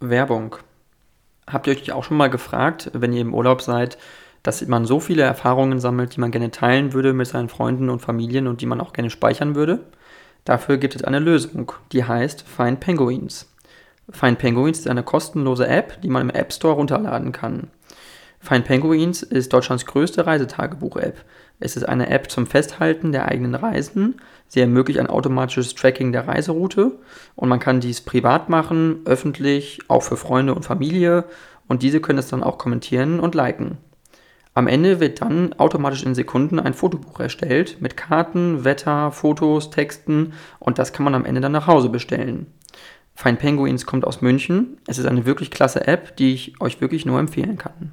Werbung. Habt ihr euch auch schon mal gefragt, wenn ihr im Urlaub seid, dass man so viele Erfahrungen sammelt, die man gerne teilen würde mit seinen Freunden und Familien und die man auch gerne speichern würde? Dafür gibt es eine Lösung, die heißt Find Penguins. Find Penguins ist eine kostenlose App, die man im App Store runterladen kann. Find Penguins ist Deutschlands größte Reisetagebuch-App. Es ist eine App zum Festhalten der eigenen Reisen. Sie ermöglicht ein automatisches Tracking der Reiseroute und man kann dies privat machen, öffentlich, auch für Freunde und Familie und diese können es dann auch kommentieren und liken. Am Ende wird dann automatisch in Sekunden ein Fotobuch erstellt mit Karten, Wetter, Fotos, Texten und das kann man am Ende dann nach Hause bestellen. Find Penguins kommt aus München. Es ist eine wirklich klasse App, die ich euch wirklich nur empfehlen kann.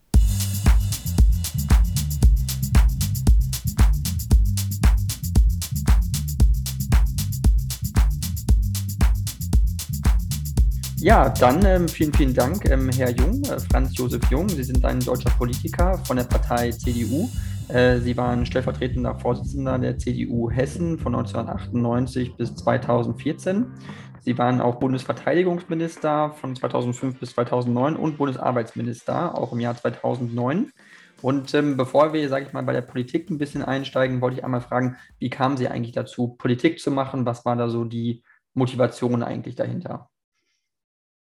Ja, dann ähm, vielen, vielen Dank, ähm, Herr Jung, äh, Franz Josef Jung. Sie sind ein deutscher Politiker von der Partei CDU. Äh, Sie waren stellvertretender Vorsitzender der CDU Hessen von 1998 bis 2014. Sie waren auch Bundesverteidigungsminister von 2005 bis 2009 und Bundesarbeitsminister auch im Jahr 2009. Und ähm, bevor wir, sage ich mal, bei der Politik ein bisschen einsteigen, wollte ich einmal fragen, wie kamen Sie eigentlich dazu, Politik zu machen? Was war da so die Motivation eigentlich dahinter?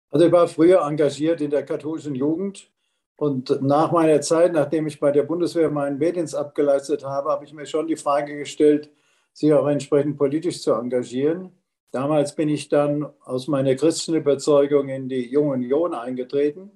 Also ich war früher engagiert in der katholischen Jugend und nach meiner Zeit, nachdem ich bei der Bundeswehr meinen Wehrdienst abgeleistet habe, habe ich mir schon die Frage gestellt, sich auch entsprechend politisch zu engagieren. Damals bin ich dann aus meiner christlichen Überzeugung in die Junge Union eingetreten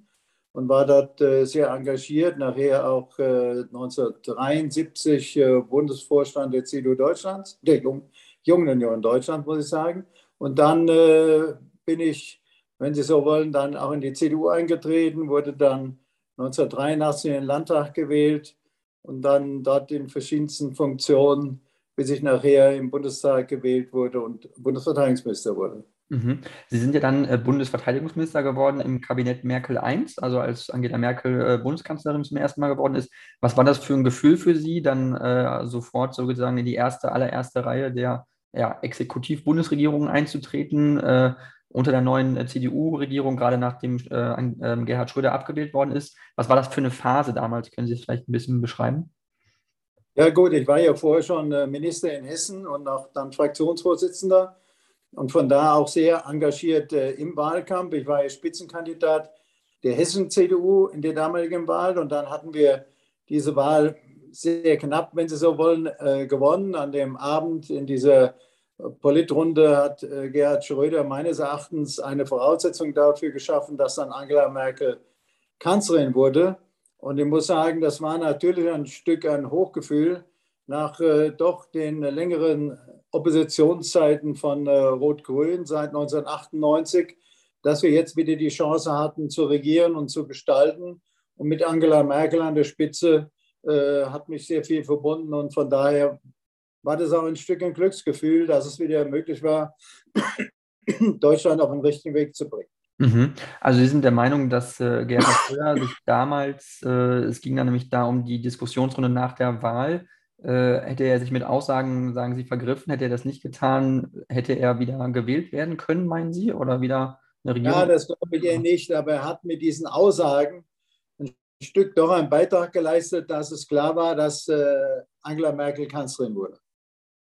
und war dort äh, sehr engagiert, nachher auch äh, 1973 äh, Bundesvorstand der CDU Deutschlands, der Jung, Jungen Union Deutschland, muss ich sagen. Und dann äh, bin ich, wenn Sie so wollen, dann auch in die CDU eingetreten, wurde dann 1983 in den Landtag gewählt und dann dort in verschiedensten Funktionen, bis ich nachher im Bundestag gewählt wurde und Bundesverteidigungsminister wurde. Mhm. Sie sind ja dann äh, Bundesverteidigungsminister geworden im Kabinett Merkel I, also als Angela Merkel äh, Bundeskanzlerin zum ersten Mal geworden ist. Was war das für ein Gefühl für Sie, dann äh, sofort sozusagen in die erste, allererste Reihe der ja, Exekutiv-Bundesregierung einzutreten? Unter der neuen äh, CDU-Regierung, gerade nachdem äh, äh, Gerhard Schröder abgewählt worden ist. Was war das für eine Phase damals? Können Sie es vielleicht ein bisschen beschreiben? Ja gut, ich war ja vorher schon äh, Minister in Hessen und auch dann Fraktionsvorsitzender und von da auch sehr engagiert äh, im Wahlkampf. Ich war ja Spitzenkandidat der Hessen-CDU in der damaligen Wahl und dann hatten wir diese Wahl sehr knapp, wenn Sie so wollen, äh, gewonnen an dem Abend in dieser Politrunde hat äh, Gerhard Schröder meines Erachtens eine Voraussetzung dafür geschaffen, dass dann Angela Merkel Kanzlerin wurde. Und ich muss sagen, das war natürlich ein Stück ein Hochgefühl nach äh, doch den längeren Oppositionszeiten von äh, Rot-Grün seit 1998, dass wir jetzt wieder die Chance hatten zu regieren und zu gestalten. Und mit Angela Merkel an der Spitze äh, hat mich sehr viel verbunden und von daher war das auch ein Stück ein Glücksgefühl, dass es wieder möglich war, Deutschland auf den richtigen Weg zu bringen. Mhm. Also Sie sind der Meinung, dass äh, Gerhard Schröder sich damals, äh, es ging dann nämlich da um die Diskussionsrunde nach der Wahl, äh, hätte er sich mit Aussagen, sagen Sie, vergriffen, hätte er das nicht getan, hätte er wieder gewählt werden können, meinen Sie, oder wieder eine Regierung? Ja, das glaube ich eher nicht, aber er hat mit diesen Aussagen ein Stück doch einen Beitrag geleistet, dass es klar war, dass äh, Angela Merkel Kanzlerin wurde.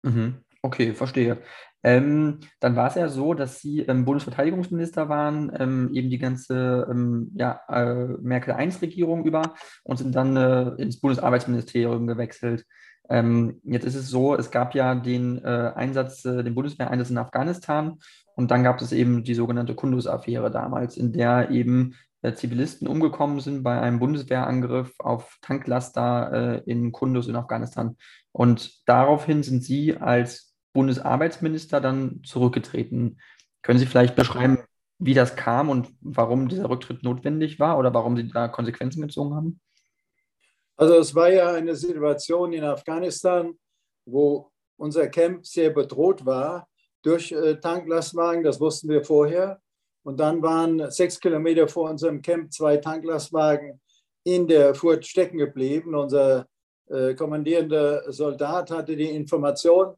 Mhm. Okay, verstehe. Ähm, dann war es ja so, dass Sie ähm, Bundesverteidigungsminister waren, ähm, eben die ganze ähm, ja, äh, Merkel-I-Regierung über und sind dann äh, ins Bundesarbeitsministerium gewechselt. Ähm, jetzt ist es so, es gab ja den äh, Einsatz, äh, den Bundeswehreinsatz in Afghanistan und dann gab es eben die sogenannte Kunduz-Affäre damals, in der eben äh, Zivilisten umgekommen sind bei einem Bundeswehrangriff auf Tanklaster äh, in Kunduz in Afghanistan. Und daraufhin sind Sie als Bundesarbeitsminister dann zurückgetreten. Können Sie vielleicht beschreiben, wie das kam und warum dieser Rücktritt notwendig war oder warum Sie da Konsequenzen gezogen haben? Also es war ja eine Situation in Afghanistan, wo unser Camp sehr bedroht war durch äh, Tanklastwagen, das wussten wir vorher. Und dann waren sechs Kilometer vor unserem Camp zwei Tanklastwagen in der Furt stecken geblieben. Unser äh, kommandierender Soldat hatte die Information,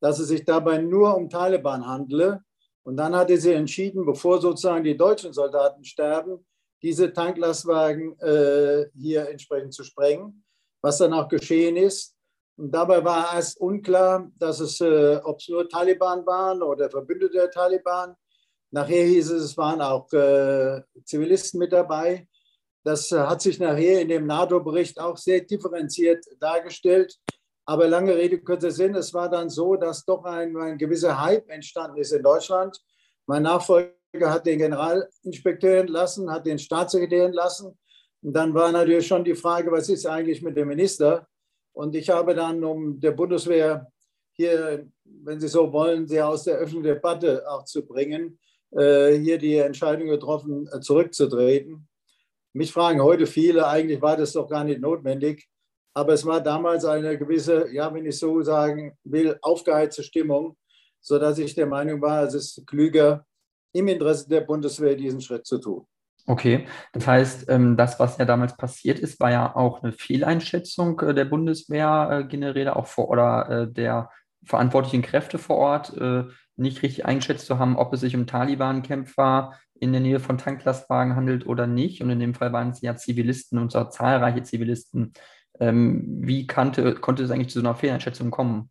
dass es sich dabei nur um Taliban handele. Und dann hatte sie entschieden, bevor sozusagen die deutschen Soldaten sterben, diese Tanklastwagen äh, hier entsprechend zu sprengen, was dann auch geschehen ist. Und dabei war erst unklar, dass es, äh, ob es nur Taliban waren oder Verbündete der Taliban. Nachher hieß es, es waren auch äh, Zivilisten mit dabei. Das äh, hat sich nachher in dem NATO-Bericht auch sehr differenziert dargestellt. Aber lange Rede, kurzer Sinn, es war dann so, dass doch ein, ein gewisser Hype entstanden ist in Deutschland. Mein Nachfolger hat den Generalinspekteur entlassen, hat den Staatssekretär entlassen. Und dann war natürlich schon die Frage, was ist eigentlich mit dem Minister? Und ich habe dann, um der Bundeswehr hier, wenn Sie so wollen, sie aus der öffentlichen Debatte auch zu bringen, äh, hier die Entscheidung getroffen, äh, zurückzutreten. Mich fragen heute viele, eigentlich war das doch gar nicht notwendig. Aber es war damals eine gewisse, ja, wenn ich so sagen will, aufgeheizte Stimmung, sodass ich der Meinung war, es ist klüger, im Interesse der Bundeswehr diesen Schritt zu tun. Okay, das heißt, ähm, das, was ja damals passiert ist, war ja auch eine Fehleinschätzung äh, der Bundeswehrgeneräle, auch vor oder äh, der verantwortlichen Kräfte vor Ort, äh, nicht richtig eingeschätzt zu haben, ob es sich um Taliban-Kämpfer in der Nähe von Tanklastwagen handelt oder nicht. Und in dem Fall waren es ja Zivilisten und zwar zahlreiche Zivilisten. Ähm, wie kannte, konnte es eigentlich zu so einer Fehleinschätzung kommen?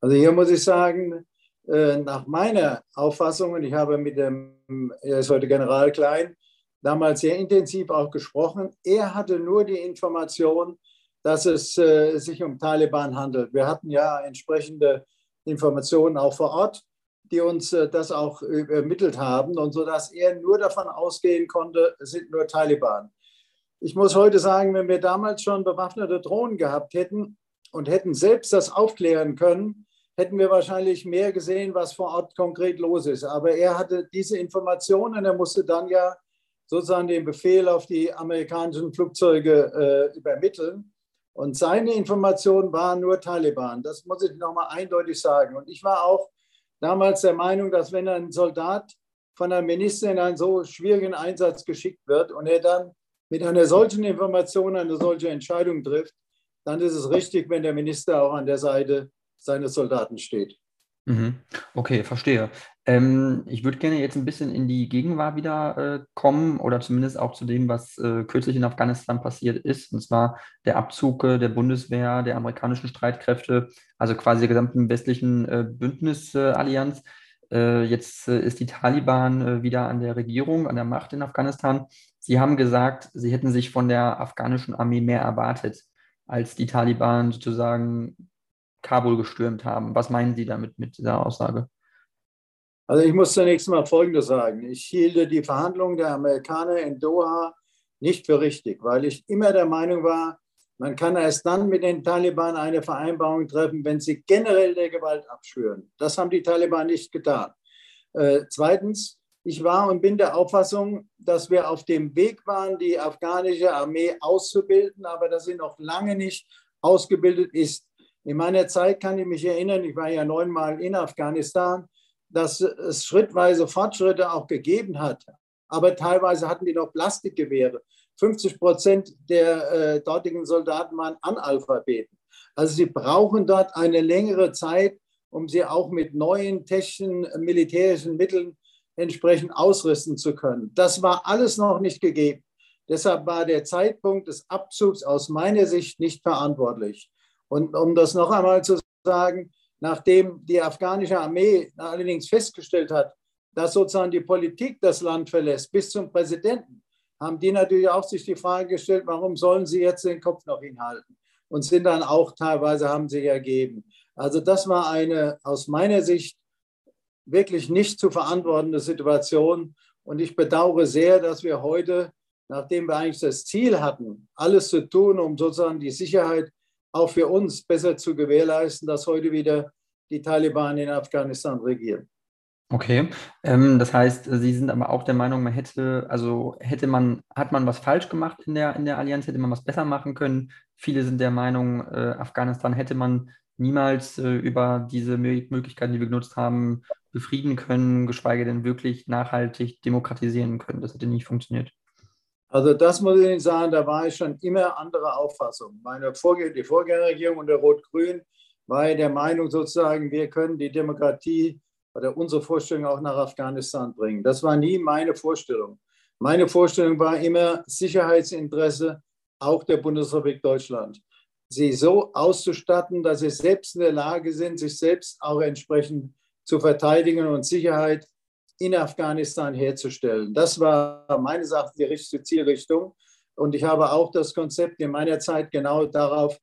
Also hier muss ich sagen, äh, nach meiner Auffassung, und ich habe mit dem, er ist heute General Klein, damals sehr intensiv auch gesprochen, er hatte nur die Information, dass es äh, sich um Taliban handelt. Wir hatten ja entsprechende Informationen auch vor Ort, die uns äh, das auch übermittelt haben und so dass er nur davon ausgehen konnte, es sind nur Taliban. Ich muss heute sagen, wenn wir damals schon bewaffnete Drohnen gehabt hätten und hätten selbst das aufklären können, hätten wir wahrscheinlich mehr gesehen, was vor Ort konkret los ist. Aber er hatte diese Informationen, er musste dann ja sozusagen den Befehl auf die amerikanischen Flugzeuge äh, übermitteln. Und seine Informationen waren nur Taliban. Das muss ich nochmal eindeutig sagen. Und ich war auch damals der Meinung, dass wenn ein Soldat von einem Minister in einen so schwierigen Einsatz geschickt wird und er dann mit einer solchen Information eine solche Entscheidung trifft, dann ist es richtig, wenn der Minister auch an der Seite seines Soldaten steht. Mhm. Okay, verstehe. Ähm, ich würde gerne jetzt ein bisschen in die Gegenwart wieder äh, kommen oder zumindest auch zu dem, was äh, kürzlich in Afghanistan passiert ist, und zwar der Abzug äh, der Bundeswehr, der amerikanischen Streitkräfte, also quasi der gesamten westlichen äh, Bündnisallianz. Äh, jetzt äh, ist die Taliban wieder an der Regierung, an der Macht in Afghanistan. Sie haben gesagt, Sie hätten sich von der afghanischen Armee mehr erwartet, als die Taliban sozusagen Kabul gestürmt haben. Was meinen Sie damit mit dieser Aussage? Also ich muss zunächst mal Folgendes sagen. Ich hielte die Verhandlungen der Amerikaner in Doha nicht für richtig, weil ich immer der Meinung war, man kann erst dann mit den Taliban eine Vereinbarung treffen, wenn sie generell der Gewalt abschwören. Das haben die Taliban nicht getan. Äh, zweitens, ich war und bin der Auffassung, dass wir auf dem Weg waren, die afghanische Armee auszubilden, aber dass sie noch lange nicht ausgebildet ist. In meiner Zeit kann ich mich erinnern, ich war ja neunmal in Afghanistan, dass es schrittweise Fortschritte auch gegeben hat. Aber teilweise hatten die noch Plastikgewehre. 50 Prozent der äh, dortigen Soldaten waren Analphabeten. Also sie brauchen dort eine längere Zeit, um sie auch mit neuen technischen, militärischen Mitteln entsprechend ausrüsten zu können. Das war alles noch nicht gegeben. Deshalb war der Zeitpunkt des Abzugs aus meiner Sicht nicht verantwortlich. Und um das noch einmal zu sagen, nachdem die afghanische Armee allerdings festgestellt hat, dass sozusagen die Politik das Land verlässt, bis zum Präsidenten, haben die natürlich auch sich die Frage gestellt, warum sollen sie jetzt den Kopf noch hinhalten? Und sind dann auch teilweise, haben sich ergeben. Also das war eine aus meiner Sicht wirklich nicht zu verantwortende Situation. Und ich bedauere sehr, dass wir heute, nachdem wir eigentlich das Ziel hatten, alles zu tun, um sozusagen die Sicherheit auch für uns besser zu gewährleisten, dass heute wieder die Taliban in Afghanistan regieren. Okay, ähm, das heißt, Sie sind aber auch der Meinung, man hätte, also hätte man, hat man was falsch gemacht in der, in der Allianz, hätte man was besser machen können. Viele sind der Meinung, äh, Afghanistan hätte man niemals äh, über diese Möglichkeiten, die wir genutzt haben, befrieden können, geschweige denn wirklich nachhaltig demokratisieren können. Das hätte nicht funktioniert. Also das muss ich Ihnen sagen, da war ich schon immer anderer Auffassung. Meine Vorgänger, die Vorgängerregierung unter Rot-Grün war der Meinung sozusagen, wir können die Demokratie oder unsere Vorstellung auch nach Afghanistan bringen. Das war nie meine Vorstellung. Meine Vorstellung war immer Sicherheitsinteresse auch der Bundesrepublik Deutschland. Sie so auszustatten, dass sie selbst in der Lage sind, sich selbst auch entsprechend zu verteidigen und Sicherheit in Afghanistan herzustellen. Das war meines Erachtens die richtige Zielrichtung. Und ich habe auch das Konzept in meiner Zeit genau darauf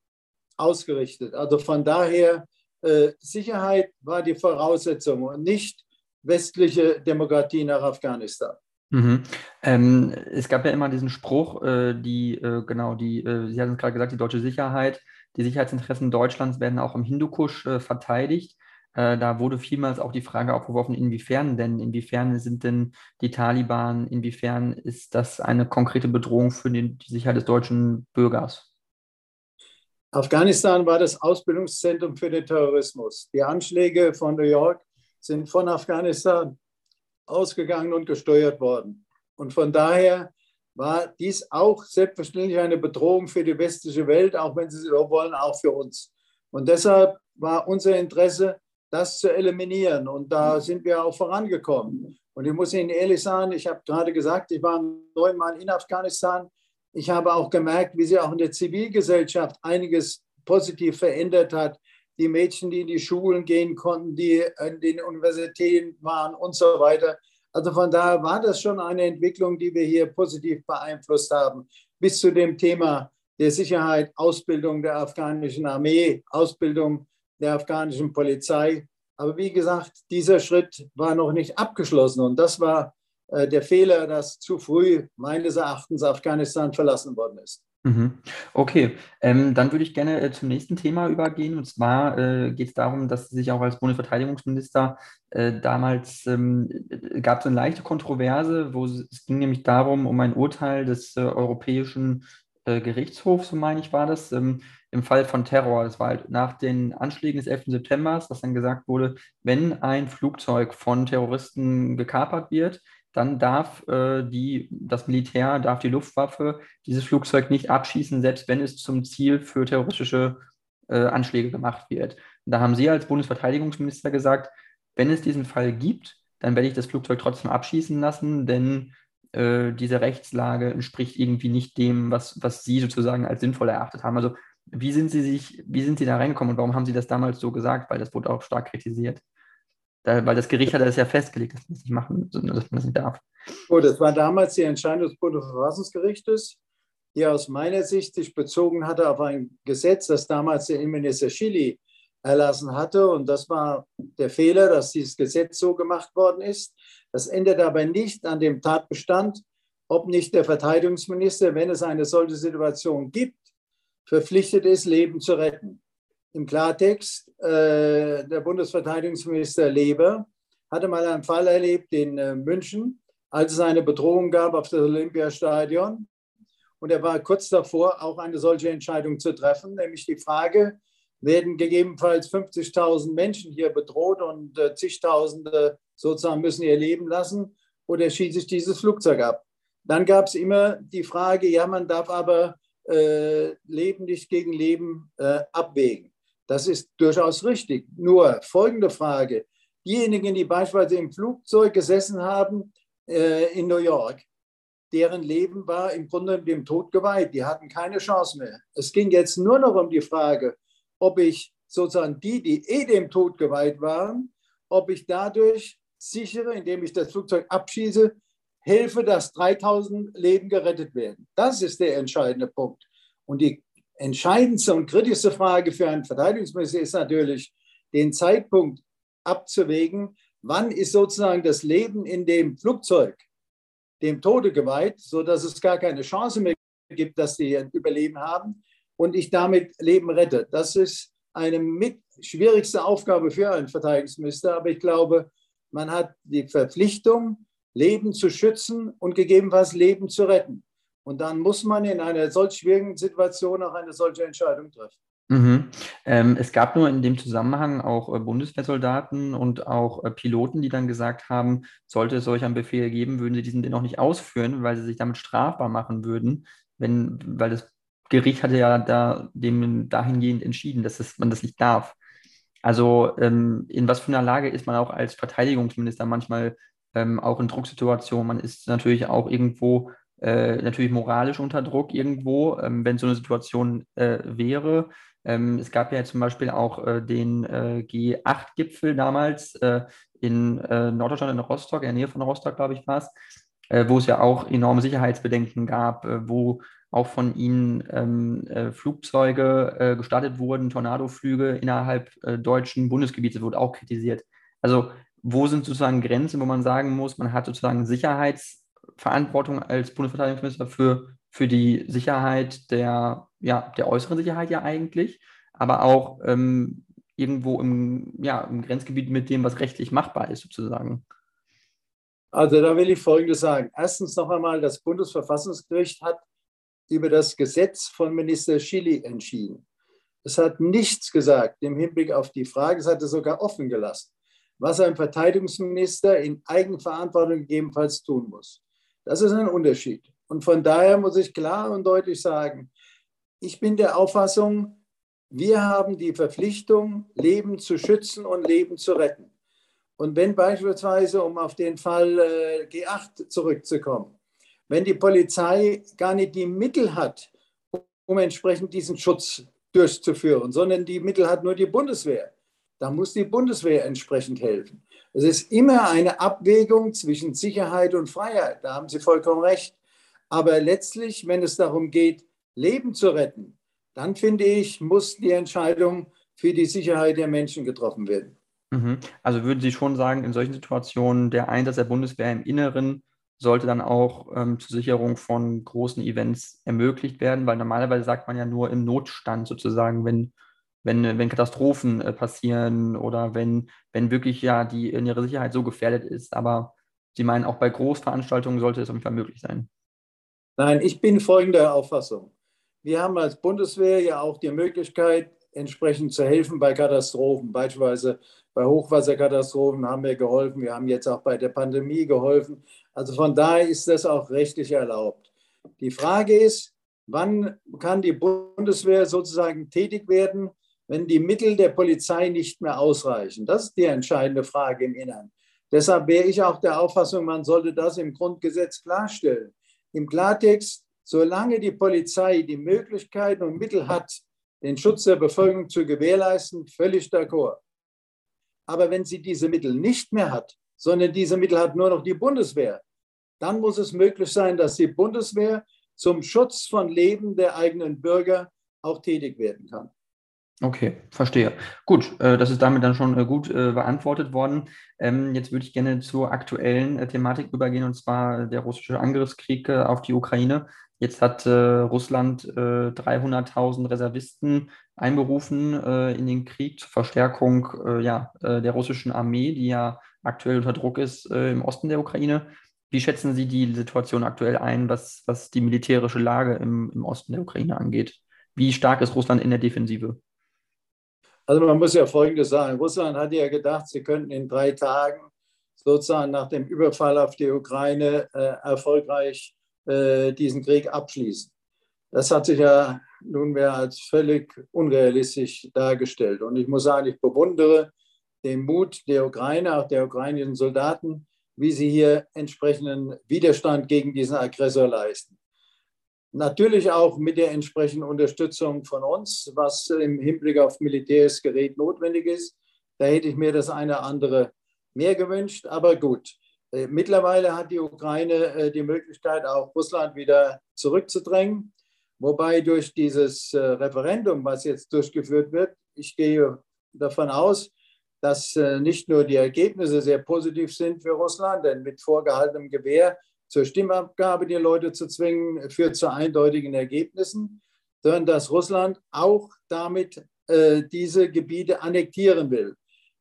ausgerichtet. Also von daher äh, Sicherheit war die Voraussetzung und nicht westliche Demokratie nach Afghanistan. Mhm. Ähm, es gab ja immer diesen Spruch, äh, die, äh, genau, die, äh, Sie hatten es gerade gesagt, die deutsche Sicherheit, die Sicherheitsinteressen Deutschlands werden auch im Hindukusch äh, verteidigt. Äh, da wurde vielmals auch die Frage aufgeworfen, inwiefern denn, inwiefern sind denn die Taliban, inwiefern ist das eine konkrete Bedrohung für die, die Sicherheit des deutschen Bürgers? Afghanistan war das Ausbildungszentrum für den Terrorismus. Die Anschläge von New York sind von Afghanistan ausgegangen und gesteuert worden. Und von daher war dies auch selbstverständlich eine Bedrohung für die westliche Welt, auch wenn Sie so wollen, auch für uns. Und deshalb war unser Interesse, das zu eliminieren. Und da sind wir auch vorangekommen. Und ich muss Ihnen ehrlich sagen, ich habe gerade gesagt, ich war neunmal in Afghanistan. Ich habe auch gemerkt, wie sich auch in der Zivilgesellschaft einiges positiv verändert hat. Die Mädchen, die in die Schulen gehen konnten, die in den Universitäten waren und so weiter. Also von daher war das schon eine Entwicklung, die wir hier positiv beeinflusst haben, bis zu dem Thema der Sicherheit, Ausbildung der afghanischen Armee, Ausbildung der afghanischen Polizei. Aber wie gesagt, dieser Schritt war noch nicht abgeschlossen und das war äh, der Fehler, dass zu früh meines Erachtens Afghanistan verlassen worden ist. Mhm. Okay, ähm, dann würde ich gerne äh, zum nächsten Thema übergehen. Und zwar äh, geht es darum, dass Sie sich auch als Bundesverteidigungsminister äh, damals ähm, äh, gab es eine leichte Kontroverse, wo es, ging nämlich darum, um ein Urteil des äh, Europäischen Gerichtshofs, so meine ich, war das, ähm, im Fall von Terror. Das war halt nach den Anschlägen des 11. September, dass dann gesagt wurde, wenn ein Flugzeug von Terroristen gekapert wird, dann darf äh, die, das Militär, darf die Luftwaffe dieses Flugzeug nicht abschießen, selbst wenn es zum Ziel für terroristische äh, Anschläge gemacht wird. Und da haben Sie als Bundesverteidigungsminister gesagt, wenn es diesen Fall gibt, dann werde ich das Flugzeug trotzdem abschießen lassen, denn äh, diese Rechtslage entspricht irgendwie nicht dem, was, was Sie sozusagen als sinnvoll erachtet haben. Also wie sind Sie sich, wie sind Sie da reingekommen und warum haben Sie das damals so gesagt? Weil das wurde auch stark kritisiert. Da, weil das Gericht hat das ja festgelegt, dass man das nicht machen, dass man das nicht darf. Gut, das war damals die Entscheidung des Bundesverfassungsgerichtes, die aus meiner Sicht sich bezogen hatte auf ein Gesetz, das damals der Innenminister Schilly erlassen hatte. Und das war der Fehler, dass dieses Gesetz so gemacht worden ist. Das ändert aber nicht an dem Tatbestand, ob nicht der Verteidigungsminister, wenn es eine solche Situation gibt, verpflichtet ist, Leben zu retten. Im Klartext, äh, der Bundesverteidigungsminister Leber hatte mal einen Fall erlebt in äh, München, als es eine Bedrohung gab auf das Olympiastadion. Und er war kurz davor, auch eine solche Entscheidung zu treffen, nämlich die Frage, werden gegebenenfalls 50.000 Menschen hier bedroht und äh, zigtausende sozusagen müssen ihr Leben lassen oder schießt sich dieses Flugzeug ab? Dann gab es immer die Frage, ja, man darf aber äh, Leben nicht gegen Leben äh, abwägen. Das ist durchaus richtig. Nur folgende Frage. Diejenigen, die beispielsweise im Flugzeug gesessen haben äh, in New York, deren Leben war im Grunde dem Tod geweiht. Die hatten keine Chance mehr. Es ging jetzt nur noch um die Frage, ob ich sozusagen die, die eh dem Tod geweiht waren, ob ich dadurch sichere, indem ich das Flugzeug abschieße, helfe, dass 3000 Leben gerettet werden. Das ist der entscheidende Punkt. Und die entscheidendste und kritischste Frage für einen Verteidigungsminister ist natürlich, den Zeitpunkt abzuwägen, wann ist sozusagen das Leben in dem Flugzeug dem Tode geweiht, sodass es gar keine Chance mehr gibt, dass sie ein Überleben haben und ich damit Leben rette. Das ist eine mit schwierigste Aufgabe für einen Verteidigungsminister, aber ich glaube, man hat die Verpflichtung, Leben zu schützen und gegebenenfalls Leben zu retten. Und dann muss man in einer solch schwierigen Situation auch eine solche Entscheidung treffen. Mhm. Ähm, es gab nur in dem Zusammenhang auch äh, Bundeswehrsoldaten und auch äh, Piloten, die dann gesagt haben, sollte es solch einen Befehl geben, würden sie diesen dennoch nicht ausführen, weil sie sich damit strafbar machen würden, wenn, weil das Gericht hatte ja da dem dahingehend entschieden, dass es, man das nicht darf. Also ähm, in was für einer Lage ist man auch als Verteidigungsminister manchmal ähm, auch in Drucksituationen? Man ist natürlich auch irgendwo äh, natürlich moralisch unter Druck irgendwo, ähm, wenn so eine Situation äh, wäre. Ähm, es gab ja zum Beispiel auch äh, den äh, G8-Gipfel damals äh, in äh, Norddeutschland, in Rostock, in der Nähe von Rostock, glaube ich, war es, wo es ja auch enorme Sicherheitsbedenken gab, wo auch von ihnen ähm, äh, Flugzeuge äh, gestartet wurden, Tornadoflüge innerhalb äh, deutschen Bundesgebiete, wurde auch kritisiert. Also wo sind sozusagen Grenzen, wo man sagen muss, man hat sozusagen Sicherheitsverantwortung als Bundesverteidigungsminister für, für die Sicherheit der, ja, der äußeren Sicherheit ja eigentlich, aber auch ähm, irgendwo im, ja, im Grenzgebiet mit dem, was rechtlich machbar ist sozusagen. Also da will ich Folgendes sagen. Erstens noch einmal, das Bundesverfassungsgericht hat über das Gesetz von Minister Schilly entschieden. Es hat nichts gesagt im Hinblick auf die Frage, es hat es sogar offen gelassen, was ein Verteidigungsminister in Eigenverantwortung gegebenenfalls tun muss. Das ist ein Unterschied. Und von daher muss ich klar und deutlich sagen, ich bin der Auffassung, wir haben die Verpflichtung, Leben zu schützen und Leben zu retten. Und wenn beispielsweise, um auf den Fall äh, G8 zurückzukommen, wenn die Polizei gar nicht die Mittel hat, um entsprechend diesen Schutz durchzuführen, sondern die Mittel hat nur die Bundeswehr. Da muss die Bundeswehr entsprechend helfen. Es ist immer eine Abwägung zwischen Sicherheit und Freiheit. Da haben Sie vollkommen recht. Aber letztlich, wenn es darum geht, Leben zu retten, dann finde ich, muss die Entscheidung für die Sicherheit der Menschen getroffen werden. Mhm. Also würden Sie schon sagen, in solchen Situationen der Einsatz der Bundeswehr im Inneren sollte dann auch ähm, zur Sicherung von großen Events ermöglicht werden, weil normalerweise sagt man ja nur im Notstand sozusagen, wenn, wenn, wenn Katastrophen äh, passieren oder wenn, wenn wirklich ja die innere Sicherheit so gefährdet ist. Aber Sie meinen, auch bei Großveranstaltungen sollte es auf jeden Fall möglich sein. Nein, ich bin folgender Auffassung. Wir haben als Bundeswehr ja auch die Möglichkeit, entsprechend zu helfen bei Katastrophen. Beispielsweise bei Hochwasserkatastrophen haben wir geholfen. Wir haben jetzt auch bei der Pandemie geholfen. Also von daher ist das auch rechtlich erlaubt. Die Frage ist, wann kann die Bundeswehr sozusagen tätig werden, wenn die Mittel der Polizei nicht mehr ausreichen? Das ist die entscheidende Frage im Innern. Deshalb wäre ich auch der Auffassung, man sollte das im Grundgesetz klarstellen. Im Klartext, solange die Polizei die Möglichkeiten und Mittel hat, den Schutz der Bevölkerung zu gewährleisten, völlig d'accord. Aber wenn sie diese Mittel nicht mehr hat, sondern diese Mittel hat nur noch die Bundeswehr, dann muss es möglich sein, dass die Bundeswehr zum Schutz von Leben der eigenen Bürger auch tätig werden kann. Okay, verstehe. Gut, äh, das ist damit dann schon äh, gut äh, beantwortet worden. Ähm, jetzt würde ich gerne zur aktuellen Thematik übergehen, und zwar der russische Angriffskrieg auf die Ukraine. Jetzt hat Russland 300.000 Reservisten einberufen in den Krieg zur Verstärkung der russischen Armee, die ja aktuell unter Druck ist im Osten der Ukraine. Wie schätzen Sie die Situation aktuell ein, was, was die militärische Lage im, im Osten der Ukraine angeht? Wie stark ist Russland in der Defensive? Also man muss ja Folgendes sagen. Russland hat ja gedacht, sie könnten in drei Tagen sozusagen nach dem Überfall auf die Ukraine äh, erfolgreich äh, diesen Krieg abschließen. Das hat sich ja nunmehr als völlig unrealistisch dargestellt. Und ich muss sagen, ich bewundere den Mut der Ukraine, auch der ukrainischen Soldaten, wie sie hier entsprechenden Widerstand gegen diesen Aggressor leisten. Natürlich auch mit der entsprechenden Unterstützung von uns, was im Hinblick auf militärisches Gerät notwendig ist. Da hätte ich mir das eine oder andere mehr gewünscht, aber gut. Äh, mittlerweile hat die Ukraine äh, die Möglichkeit, auch Russland wieder zurückzudrängen. Wobei durch dieses äh, Referendum, was jetzt durchgeführt wird, ich gehe davon aus, dass nicht nur die Ergebnisse sehr positiv sind für Russland, denn mit vorgehaltenem Gewehr zur Stimmabgabe die Leute zu zwingen, führt zu eindeutigen Ergebnissen, sondern dass Russland auch damit äh, diese Gebiete annektieren will.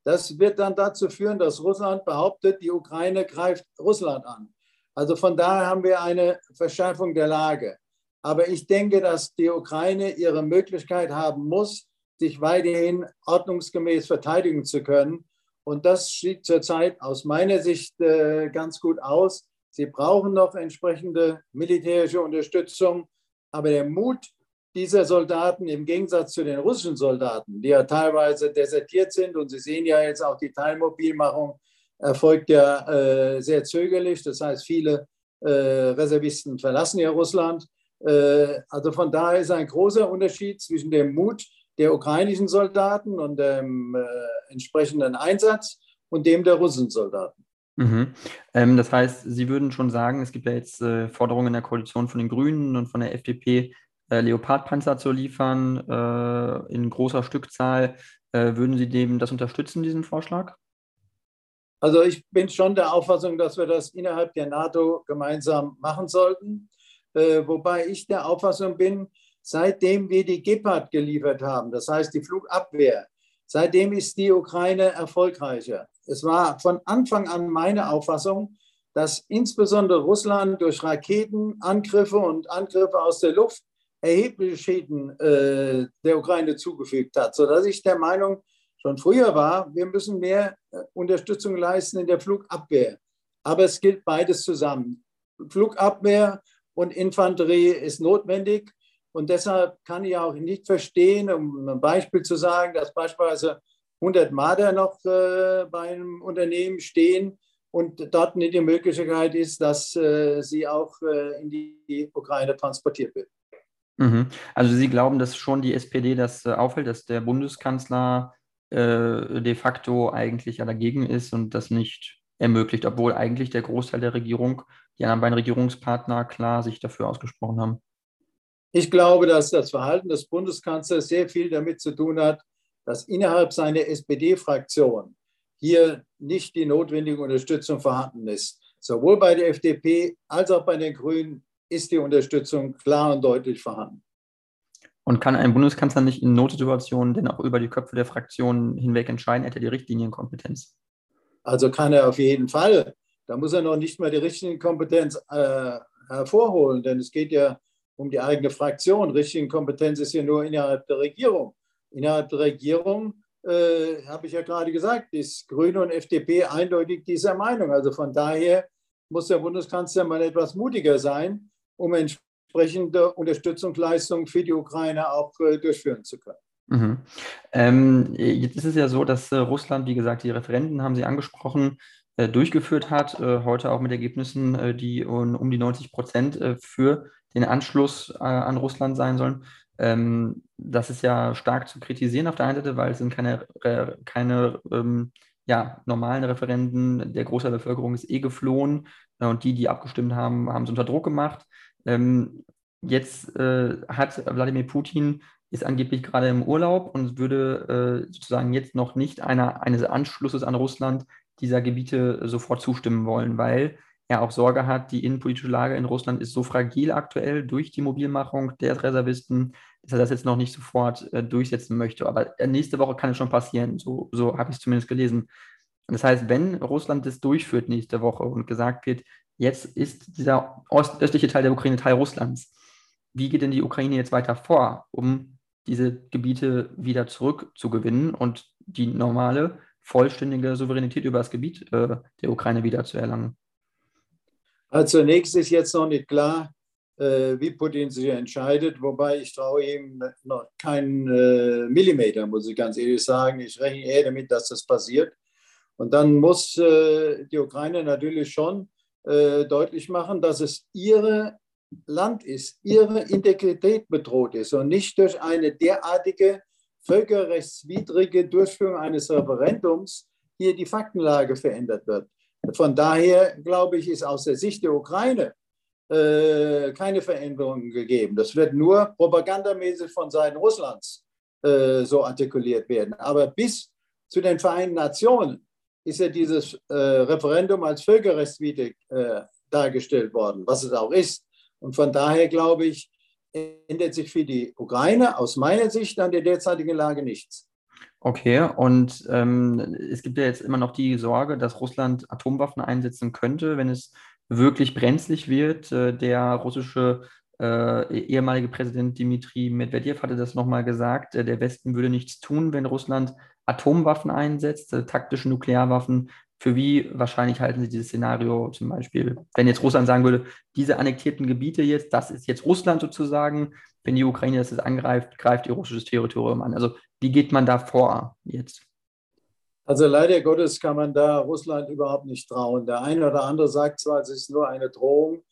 Das wird dann dazu führen, dass Russland behauptet, die Ukraine greift Russland an. Also von daher haben wir eine Verschärfung der Lage. Aber ich denke, dass die Ukraine ihre Möglichkeit haben muss, sich weiterhin ordnungsgemäß verteidigen zu können. Und das sieht zurzeit aus meiner Sicht äh, ganz gut aus. Sie brauchen noch entsprechende militärische Unterstützung. Aber der Mut dieser Soldaten im Gegensatz zu den russischen Soldaten, die ja teilweise desertiert sind, und Sie sehen ja jetzt auch die Teilmobilmachung erfolgt ja äh, sehr zögerlich. Das heißt, viele äh, Reservisten verlassen ja Russland. Äh, also von daher ist ein großer Unterschied zwischen dem Mut der ukrainischen Soldaten und dem äh, entsprechenden Einsatz und dem der russischen Soldaten. Mhm. Ähm, das heißt, Sie würden schon sagen, es gibt ja jetzt äh, Forderungen in der Koalition von den Grünen und von der FDP, äh, Leopardpanzer zu liefern äh, in großer Stückzahl. Äh, würden Sie dem das unterstützen, diesen Vorschlag? Also ich bin schon der Auffassung, dass wir das innerhalb der NATO gemeinsam machen sollten. Äh, wobei ich der Auffassung bin, seitdem wir die Gepard geliefert haben, das heißt die Flugabwehr, seitdem ist die Ukraine erfolgreicher. Es war von Anfang an meine Auffassung, dass insbesondere Russland durch Raketenangriffe und Angriffe aus der Luft erhebliche Schäden äh, der Ukraine zugefügt hat, sodass ich der Meinung schon früher war, wir müssen mehr äh, Unterstützung leisten in der Flugabwehr. Aber es gilt beides zusammen. Flugabwehr und Infanterie ist notwendig. Und deshalb kann ich auch nicht verstehen, um ein Beispiel zu sagen, dass beispielsweise 100 Marder noch äh, bei einem Unternehmen stehen und dort nicht die Möglichkeit ist, dass äh, sie auch äh, in die Ukraine transportiert wird. Mhm. Also Sie glauben, dass schon die SPD das äh, auffällt, dass der Bundeskanzler äh, de facto eigentlich ja dagegen ist und das nicht ermöglicht, obwohl eigentlich der Großteil der Regierung, die anderen beiden Regierungspartner klar sich dafür ausgesprochen haben. Ich glaube, dass das Verhalten des Bundeskanzlers sehr viel damit zu tun hat, dass innerhalb seiner SPD-Fraktion hier nicht die notwendige Unterstützung vorhanden ist. Sowohl bei der FDP als auch bei den Grünen ist die Unterstützung klar und deutlich vorhanden. Und kann ein Bundeskanzler nicht in Notsituationen denn auch über die Köpfe der Fraktionen hinweg entscheiden? Er hat ja die Richtlinienkompetenz. Also kann er auf jeden Fall. Da muss er noch nicht mal die Richtlinienkompetenz äh, hervorholen, denn es geht ja um die eigene Fraktion. Richtlinienkompetenz ist ja nur innerhalb der Regierung. Innerhalb der Regierung, äh, habe ich ja gerade gesagt, ist Grüne und FDP eindeutig dieser Meinung. Also von daher muss der Bundeskanzler mal etwas mutiger sein, um entsprechende Unterstützungsleistungen für die Ukraine auch äh, durchführen zu können. Mhm. Ähm, jetzt ist es ja so, dass äh, Russland, wie gesagt, die Referenden haben Sie angesprochen, durchgeführt hat, äh, heute auch mit Ergebnissen, äh, die um, die 90 Prozent äh, für den Anschluss an Russland sein sollen. Ähm, das ist ja stark zu kritisieren auf der einen Seite, weil es sind keine, keine ähm, ja, normalen Referenden. Der Großteil der Bevölkerung ist eh geflohen und die, die abgestimmt haben, haben es unter Druck gemacht. Ähm, jetzt äh, hat Wladimir Putin ist angeblich gerade im Urlaub und würde äh, sozusagen jetzt noch nicht einer, eines Anschlusses an Russland dieser Gebiete sofort zustimmen wollen, weil er auch Sorge hat, die innenpolitische Lage in Russland ist so fragil aktuell durch die Mobilmachung der Reservisten, dass er das jetzt noch nicht sofort äh, durchsetzen möchte. Aber äh, nächste Woche kann es schon passieren, so, so habe ich es zumindest gelesen. Das heißt, wenn Russland das durchführt nächste Woche und gesagt wird, Jetzt ist dieser östliche Teil der Ukraine Teil Russlands. Wie geht denn die Ukraine jetzt weiter vor, um diese Gebiete wieder zurückzugewinnen und die normale, vollständige Souveränität über das Gebiet äh, der Ukraine wieder zu erlangen? Also zunächst ist jetzt noch nicht klar, äh, wie Putin sich entscheidet, wobei ich traue ihm noch keinen äh, Millimeter, muss ich ganz ehrlich sagen. Ich rechne eher damit, dass das passiert. Und dann muss äh, die Ukraine natürlich schon äh, deutlich machen, dass es ihre Land ist, ihre Integrität bedroht ist und nicht durch eine derartige völkerrechtswidrige Durchführung eines Referendums hier die Faktenlage verändert wird. Von daher, glaube ich, ist aus der Sicht der Ukraine äh, keine Veränderung gegeben. Das wird nur propagandamäßig von Seiten Russlands äh, so artikuliert werden. Aber bis zu den Vereinten Nationen ist ja dieses äh, Referendum als völkerrechtswidrig äh, dargestellt worden, was es auch ist. Und von daher glaube ich, ändert sich für die Ukraine aus meiner Sicht an der derzeitigen Lage nichts. Okay, und ähm, es gibt ja jetzt immer noch die Sorge, dass Russland Atomwaffen einsetzen könnte, wenn es wirklich brenzlig wird. Äh, der russische äh, ehemalige Präsident Dmitri Medvedev hatte das nochmal gesagt. Äh, der Westen würde nichts tun, wenn Russland Atomwaffen einsetzt, äh, taktische Nuklearwaffen. Für wie wahrscheinlich halten Sie dieses Szenario zum Beispiel, wenn jetzt Russland sagen würde, diese annektierten Gebiete jetzt, das ist jetzt Russland sozusagen, wenn die Ukraine das jetzt angreift, greift ihr russisches Territorium an. Also wie geht man da vor jetzt? Also leider Gottes kann man da Russland überhaupt nicht trauen. Der eine oder andere sagt zwar, es ist nur eine Drohung,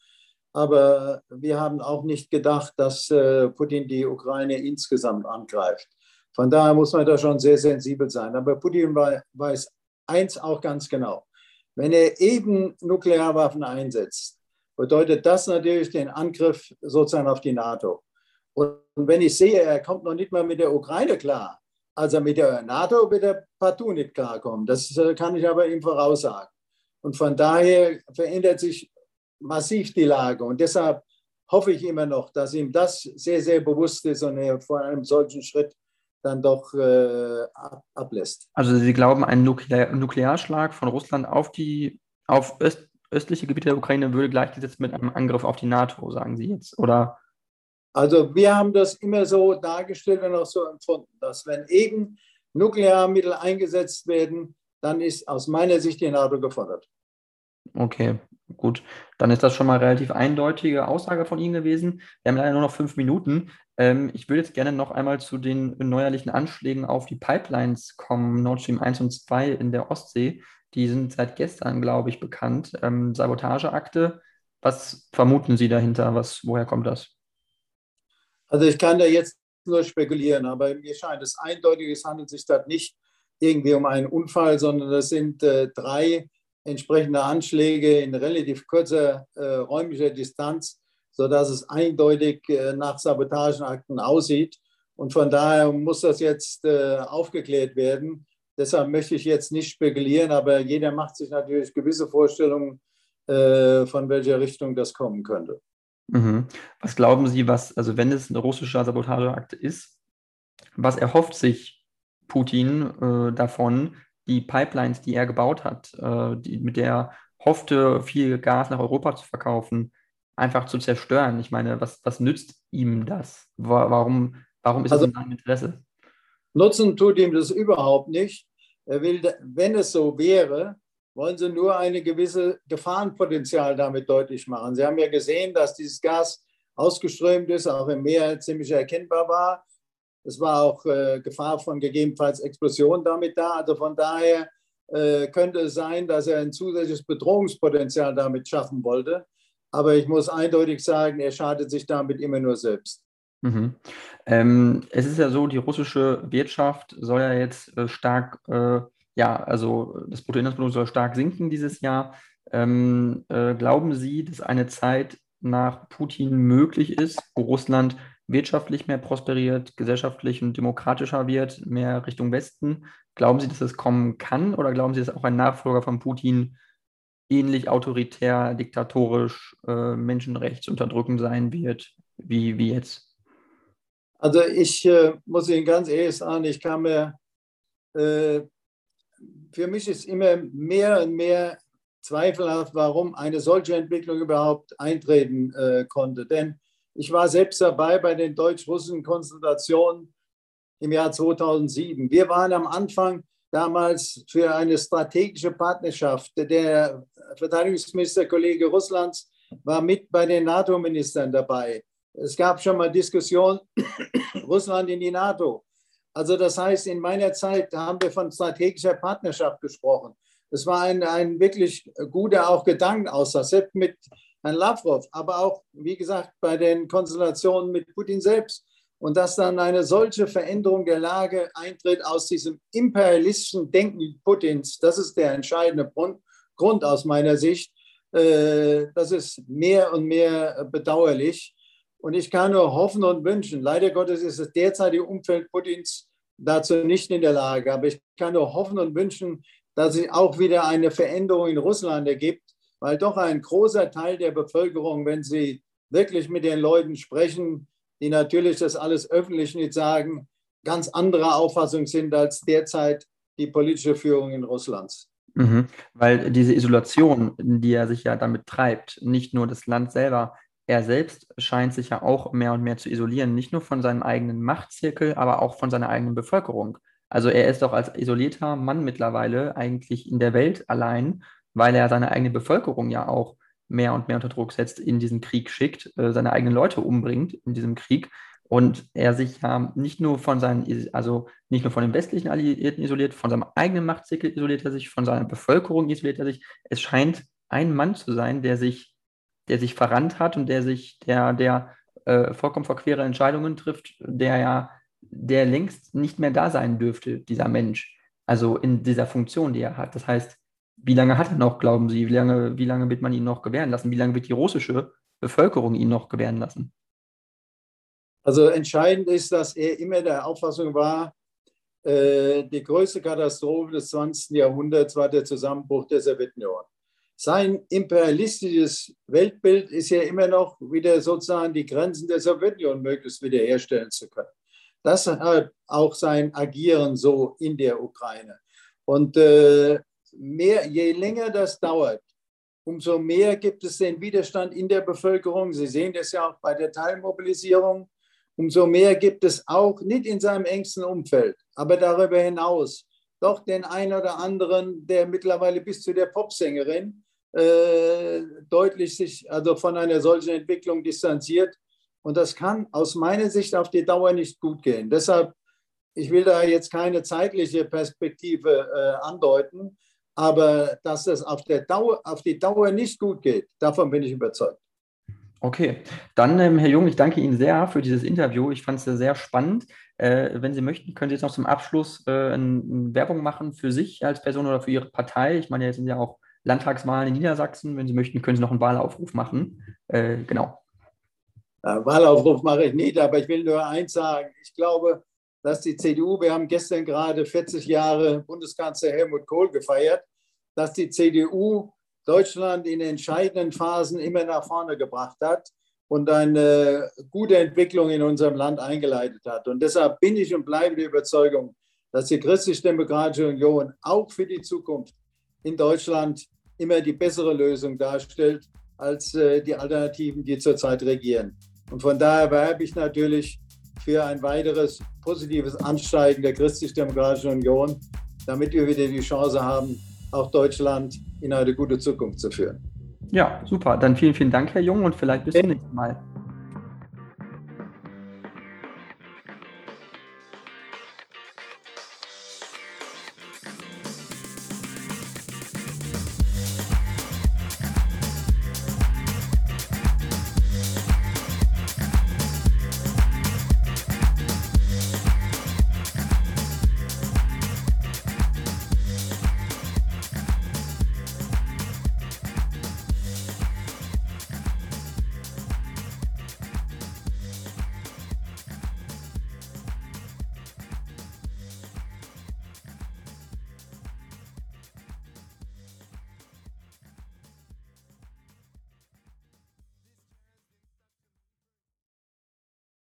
aber wir haben auch nicht gedacht, dass äh, Putin die Ukraine insgesamt angreift. Von daher muss man da schon sehr sensibel sein. Aber Putin weiß eins auch ganz genau. Wenn er eben Nuklearwaffen einsetzt, bedeutet das natürlich den Angriff sozusagen auf die NATO. Und wenn ich sehe, er kommt noch nicht mal mit der Ukraine klar, also mit der NATO wird er partout nicht klarkommen. Das äh, kann ich aber ihm voraussagen. Und von daher verändert sich massiv die Lage. Und deshalb hoffe ich immer noch, dass ihm das sehr, sehr bewusst ist und er vor einem solchen Schritt dann doch äh, ablässt. Also Sie glauben, ein Nuklear Nuklearschlag von Russland auf die auf öst östliche Gebiete der Ukraine würde gleichgesetzt mit einem Angriff auf die NATO, sagen Sie jetzt, oder? Also wir haben das immer so dargestellt und auch so empfunden, dass wenn eben Nuklearmittel eingesetzt werden, dann ist aus meiner Sicht die NATO gefordert. Okay, gut. Dann ist das schon mal relativ eindeutige Aussage von Ihnen gewesen. Wir haben leider nur noch fünf Minuten. Ähm, ich würde jetzt gerne noch einmal zu den neuerlichen Anschlägen auf die Pipelines kommen, Nord Stream 1 und 2 in der Ostsee. Die sind seit gestern, glaube ich, bekannt. Ähm, Sabotageakte. Was vermuten Sie dahinter? Was, woher kommt das? Also ich kann da jetzt nur spekulieren, aber mir scheint es eindeutig, es handelt sich da nicht irgendwie um einen Unfall, sondern das sind äh, drei entsprechende Anschläge in relativ kurzer äh, räumlicher Distanz sodass es eindeutig äh, nach Sabotagenakten aussieht. Und von daher muss das jetzt äh, aufgeklärt werden. Deshalb möchte ich jetzt nicht spekulieren, aber jeder macht sich natürlich gewisse Vorstellungen, äh, von welcher Richtung das kommen könnte. Mhm. Was glauben Sie, was, also wenn es ein russischer Sabotageakt ist, was erhofft sich Putin äh, davon, die Pipelines, die er gebaut hat, äh, die, mit der er hoffte, viel Gas nach Europa zu verkaufen, einfach zu zerstören. Ich meine, was, was nützt ihm das? Warum, warum ist also, es in seinem Interesse? Nutzen tut ihm das überhaupt nicht. Er will, wenn es so wäre, wollen sie nur ein gewisses Gefahrenpotenzial damit deutlich machen. Sie haben ja gesehen, dass dieses Gas ausgeströmt ist, auch im Meer ziemlich erkennbar war. Es war auch äh, Gefahr von gegebenenfalls Explosionen damit da. Also von daher äh, könnte es sein, dass er ein zusätzliches Bedrohungspotenzial damit schaffen wollte. Aber ich muss eindeutig sagen, er schadet sich damit immer nur selbst. Mhm. Ähm, es ist ja so, die russische Wirtschaft soll ja jetzt äh, stark, äh, ja, also das Bruttoinlandsprodukt soll stark sinken dieses Jahr. Ähm, äh, glauben Sie, dass eine Zeit nach Putin möglich ist, wo Russland wirtschaftlich mehr prosperiert, gesellschaftlich und demokratischer wird, mehr Richtung Westen? Glauben Sie, dass es kommen kann oder glauben Sie, dass auch ein Nachfolger von Putin ähnlich autoritär, diktatorisch, äh, menschenrechtsunterdrückend sein wird, wie, wie jetzt? Also ich äh, muss Ihnen ganz ehrlich sagen, ich kann mir, äh, für mich ist immer mehr und mehr zweifelhaft, warum eine solche Entwicklung überhaupt eintreten äh, konnte. Denn ich war selbst dabei bei den deutsch-russischen Konsultationen im Jahr 2007. Wir waren am Anfang damals für eine strategische Partnerschaft. Der Verteidigungsministerkollege Russlands war mit bei den NATO-Ministern dabei. Es gab schon mal Diskussionen, Russland in die NATO. Also das heißt, in meiner Zeit haben wir von strategischer Partnerschaft gesprochen. Das war ein, ein wirklich guter auch Gedankenaustausch, selbst mit Herrn Lavrov, aber auch, wie gesagt, bei den Konsultationen mit Putin selbst. Und dass dann eine solche Veränderung der Lage eintritt aus diesem imperialistischen Denken Putins, das ist der entscheidende Grund, aus meiner Sicht. Äh, das ist mehr und mehr bedauerlich. Und ich kann nur hoffen und wünschen, leider Gottes ist das derzeitige Umfeld Putins dazu nicht in der Lage, aber ich kann nur hoffen und wünschen, dass sich auch wieder eine Veränderung in Russland ergibt, weil doch ein großer Teil der Bevölkerung, wenn sie wirklich mit den Leuten sprechen, die natürlich das alles öffentlich nicht sagen, ganz anderer Auffassung sind als derzeit die politische Führung in Russlands. Mhm. Weil diese Isolation, die er sich ja damit treibt, nicht nur das Land selber, er selbst scheint sich ja auch mehr und mehr zu isolieren, nicht nur von seinem eigenen Machtzirkel, aber auch von seiner eigenen Bevölkerung. Also er ist doch als isolierter Mann mittlerweile eigentlich in der Welt allein, weil er seine eigene Bevölkerung ja auch mehr und mehr unter Druck setzt, in diesen Krieg schickt, äh, seine eigenen Leute umbringt in diesem Krieg und er sich ja nicht nur von seinen, also nicht nur von den westlichen Alliierten isoliert, von seinem eigenen Machtzirkel isoliert er sich, von seiner Bevölkerung isoliert er sich. Es scheint ein Mann zu sein, der sich, der sich verrannt hat und der sich, der, der äh, vollkommen verquere Entscheidungen trifft, der ja, der längst nicht mehr da sein dürfte, dieser Mensch. Also in dieser Funktion, die er hat. Das heißt, wie lange hat er noch, glauben Sie? Wie lange, wie lange wird man ihn noch gewähren lassen? Wie lange wird die russische Bevölkerung ihn noch gewähren lassen? Also entscheidend ist, dass er immer der Auffassung war, äh, die größte Katastrophe des 20. Jahrhunderts war der Zusammenbruch der Sowjetunion. Sein imperialistisches Weltbild ist ja immer noch wieder sozusagen die Grenzen der Sowjetunion möglichst wiederherstellen zu können. Das hat auch sein Agieren so in der Ukraine. Und äh, mehr, je länger das dauert, umso mehr gibt es den Widerstand in der Bevölkerung. Sie sehen das ja auch bei der Teilmobilisierung umso mehr gibt es auch, nicht in seinem engsten Umfeld, aber darüber hinaus, doch den einen oder anderen, der mittlerweile bis zu der Popsängerin äh, deutlich sich also von einer solchen Entwicklung distanziert. Und das kann aus meiner Sicht auf die Dauer nicht gut gehen. Deshalb, ich will da jetzt keine zeitliche Perspektive äh, andeuten, aber dass es auf, der Dauer, auf die Dauer nicht gut geht, davon bin ich überzeugt. Okay, dann, ähm, Herr Jung, ich danke Ihnen sehr für dieses Interview. Ich fand es sehr spannend. Äh, wenn Sie möchten, können Sie jetzt noch zum Abschluss äh, eine Werbung machen für sich als Person oder für Ihre Partei. Ich meine, jetzt sind ja auch Landtagswahlen in Niedersachsen. Wenn Sie möchten, können Sie noch einen Wahlaufruf machen. Äh, genau. Ja, Wahlaufruf mache ich nicht, aber ich will nur eins sagen. Ich glaube, dass die CDU, wir haben gestern gerade 40 Jahre Bundeskanzler Helmut Kohl gefeiert, dass die CDU Deutschland in entscheidenden Phasen immer nach vorne gebracht hat und eine gute Entwicklung in unserem Land eingeleitet hat. Und deshalb bin ich und bleibe der Überzeugung, dass die Christlich-Demokratische Union auch für die Zukunft in Deutschland immer die bessere Lösung darstellt als äh, die Alternativen, die zurzeit regieren. Und von daher werbe ich natürlich für ein weiteres positives Ansteigen der Christlich-Demokratischen Union, damit wir wieder die Chance haben, auch Deutschland in eine gute Zukunft zu führen. Ja, super. Dann vielen, vielen Dank, Herr Jung, und vielleicht bis zum nächsten Mal.